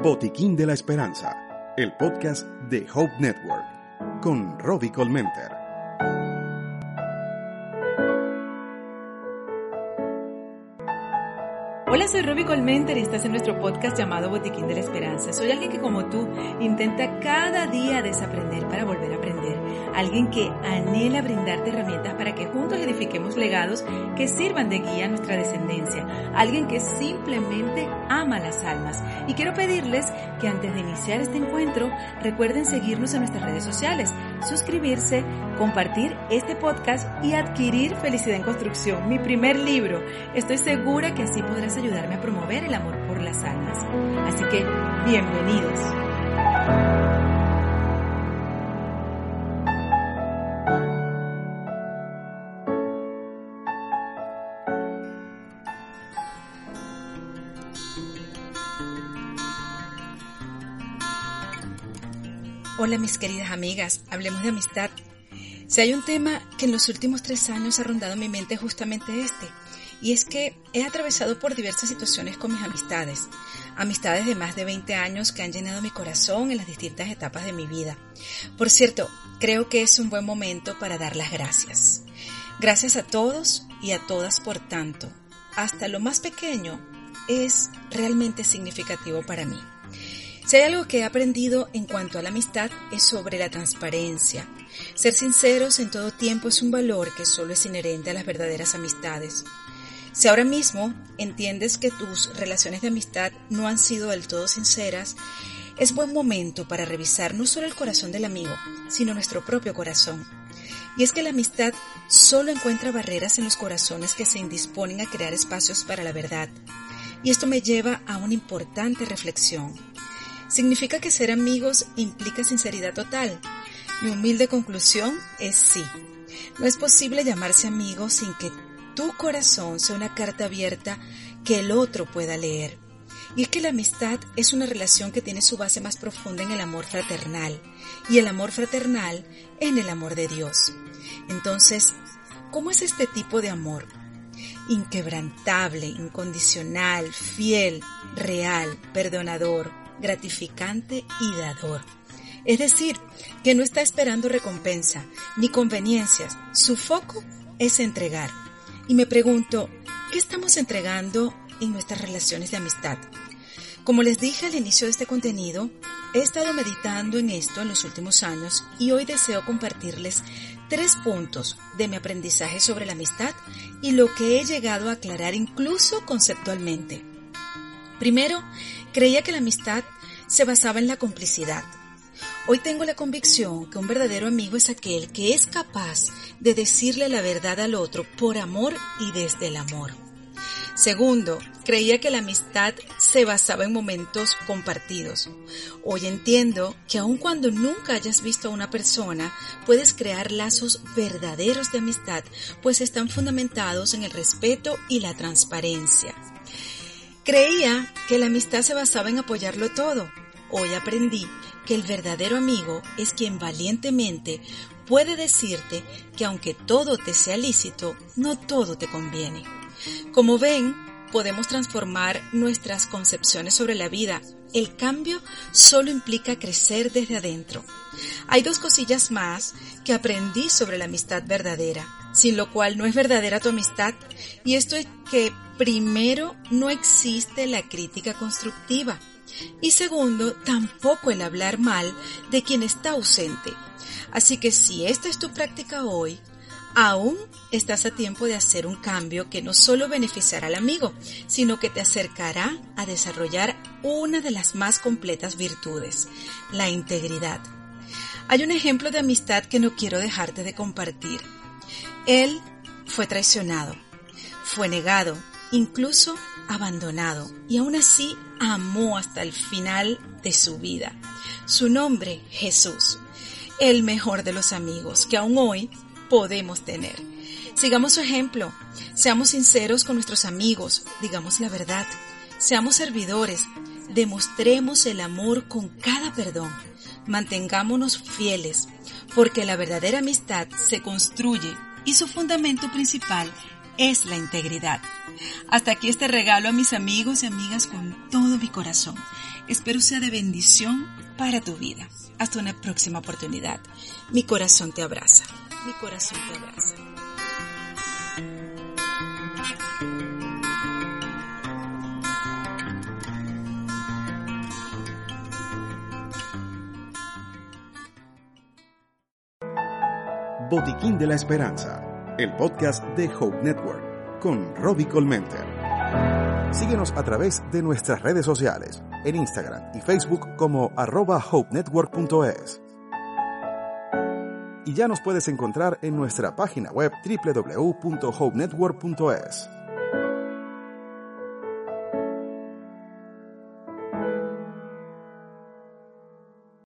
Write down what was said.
Botiquín de la Esperanza, el podcast de Hope Network, con Robbie Colmenter. Hola, soy Robbie Colmenter y estás en nuestro podcast llamado Botiquín de la Esperanza. Soy alguien que como tú intenta cada día desaprender para. Alguien que anhela brindarte herramientas para que juntos edifiquemos legados que sirvan de guía a nuestra descendencia. Alguien que simplemente ama las almas. Y quiero pedirles que antes de iniciar este encuentro recuerden seguirnos en nuestras redes sociales, suscribirse, compartir este podcast y adquirir Felicidad en Construcción, mi primer libro. Estoy segura que así podrás ayudarme a promover el amor por las almas. Así que, bienvenidos. Hola mis queridas amigas, hablemos de amistad. Si hay un tema que en los últimos tres años ha rondado mi mente justamente este, y es que he atravesado por diversas situaciones con mis amistades, amistades de más de 20 años que han llenado mi corazón en las distintas etapas de mi vida. Por cierto, creo que es un buen momento para dar las gracias. Gracias a todos y a todas por tanto. Hasta lo más pequeño es realmente significativo para mí. Si hay algo que he aprendido en cuanto a la amistad es sobre la transparencia. Ser sinceros en todo tiempo es un valor que solo es inherente a las verdaderas amistades. Si ahora mismo entiendes que tus relaciones de amistad no han sido del todo sinceras, es buen momento para revisar no solo el corazón del amigo, sino nuestro propio corazón. Y es que la amistad solo encuentra barreras en los corazones que se indisponen a crear espacios para la verdad. Y esto me lleva a una importante reflexión. ¿Significa que ser amigos implica sinceridad total? Mi humilde conclusión es sí. No es posible llamarse amigo sin que tu corazón sea una carta abierta que el otro pueda leer. Y es que la amistad es una relación que tiene su base más profunda en el amor fraternal y el amor fraternal en el amor de Dios. Entonces, ¿cómo es este tipo de amor? Inquebrantable, incondicional, fiel, real, perdonador, gratificante y dador. Es decir, que no está esperando recompensa ni conveniencias. Su foco es entregar. Y me pregunto, ¿qué estamos entregando en nuestras relaciones de amistad? Como les dije al inicio de este contenido, he estado meditando en esto en los últimos años y hoy deseo compartirles tres puntos de mi aprendizaje sobre la amistad y lo que he llegado a aclarar incluso conceptualmente. Primero, creía que la amistad se basaba en la complicidad. Hoy tengo la convicción que un verdadero amigo es aquel que es capaz de decirle la verdad al otro por amor y desde el amor. Segundo, creía que la amistad se basaba en momentos compartidos. Hoy entiendo que aun cuando nunca hayas visto a una persona, puedes crear lazos verdaderos de amistad, pues están fundamentados en el respeto y la transparencia. Creía que la amistad se basaba en apoyarlo todo, Hoy aprendí que el verdadero amigo es quien valientemente puede decirte que aunque todo te sea lícito, no todo te conviene. Como ven, podemos transformar nuestras concepciones sobre la vida. El cambio solo implica crecer desde adentro. Hay dos cosillas más que aprendí sobre la amistad verdadera, sin lo cual no es verdadera tu amistad, y esto es que primero no existe la crítica constructiva. Y segundo, tampoco el hablar mal de quien está ausente. Así que si esta es tu práctica hoy, aún estás a tiempo de hacer un cambio que no solo beneficiará al amigo, sino que te acercará a desarrollar una de las más completas virtudes, la integridad. Hay un ejemplo de amistad que no quiero dejarte de compartir. Él fue traicionado, fue negado, incluso abandonado, y aún así amó hasta el final de su vida. Su nombre, Jesús, el mejor de los amigos que aún hoy podemos tener. Sigamos su ejemplo, seamos sinceros con nuestros amigos, digamos la verdad, seamos servidores, demostremos el amor con cada perdón, mantengámonos fieles, porque la verdadera amistad se construye y su fundamento principal es la integridad. Hasta aquí este regalo a mis amigos y amigas con todo mi corazón. Espero sea de bendición para tu vida. Hasta una próxima oportunidad. Mi corazón te abraza. Mi corazón te abraza. Botiquín de la Esperanza, el podcast de Hope Network, con Robbie Colmenter. Síguenos a través de nuestras redes sociales, en Instagram y Facebook como arroba hopenetwork.es. Y ya nos puedes encontrar en nuestra página web www.hopenetwork.es.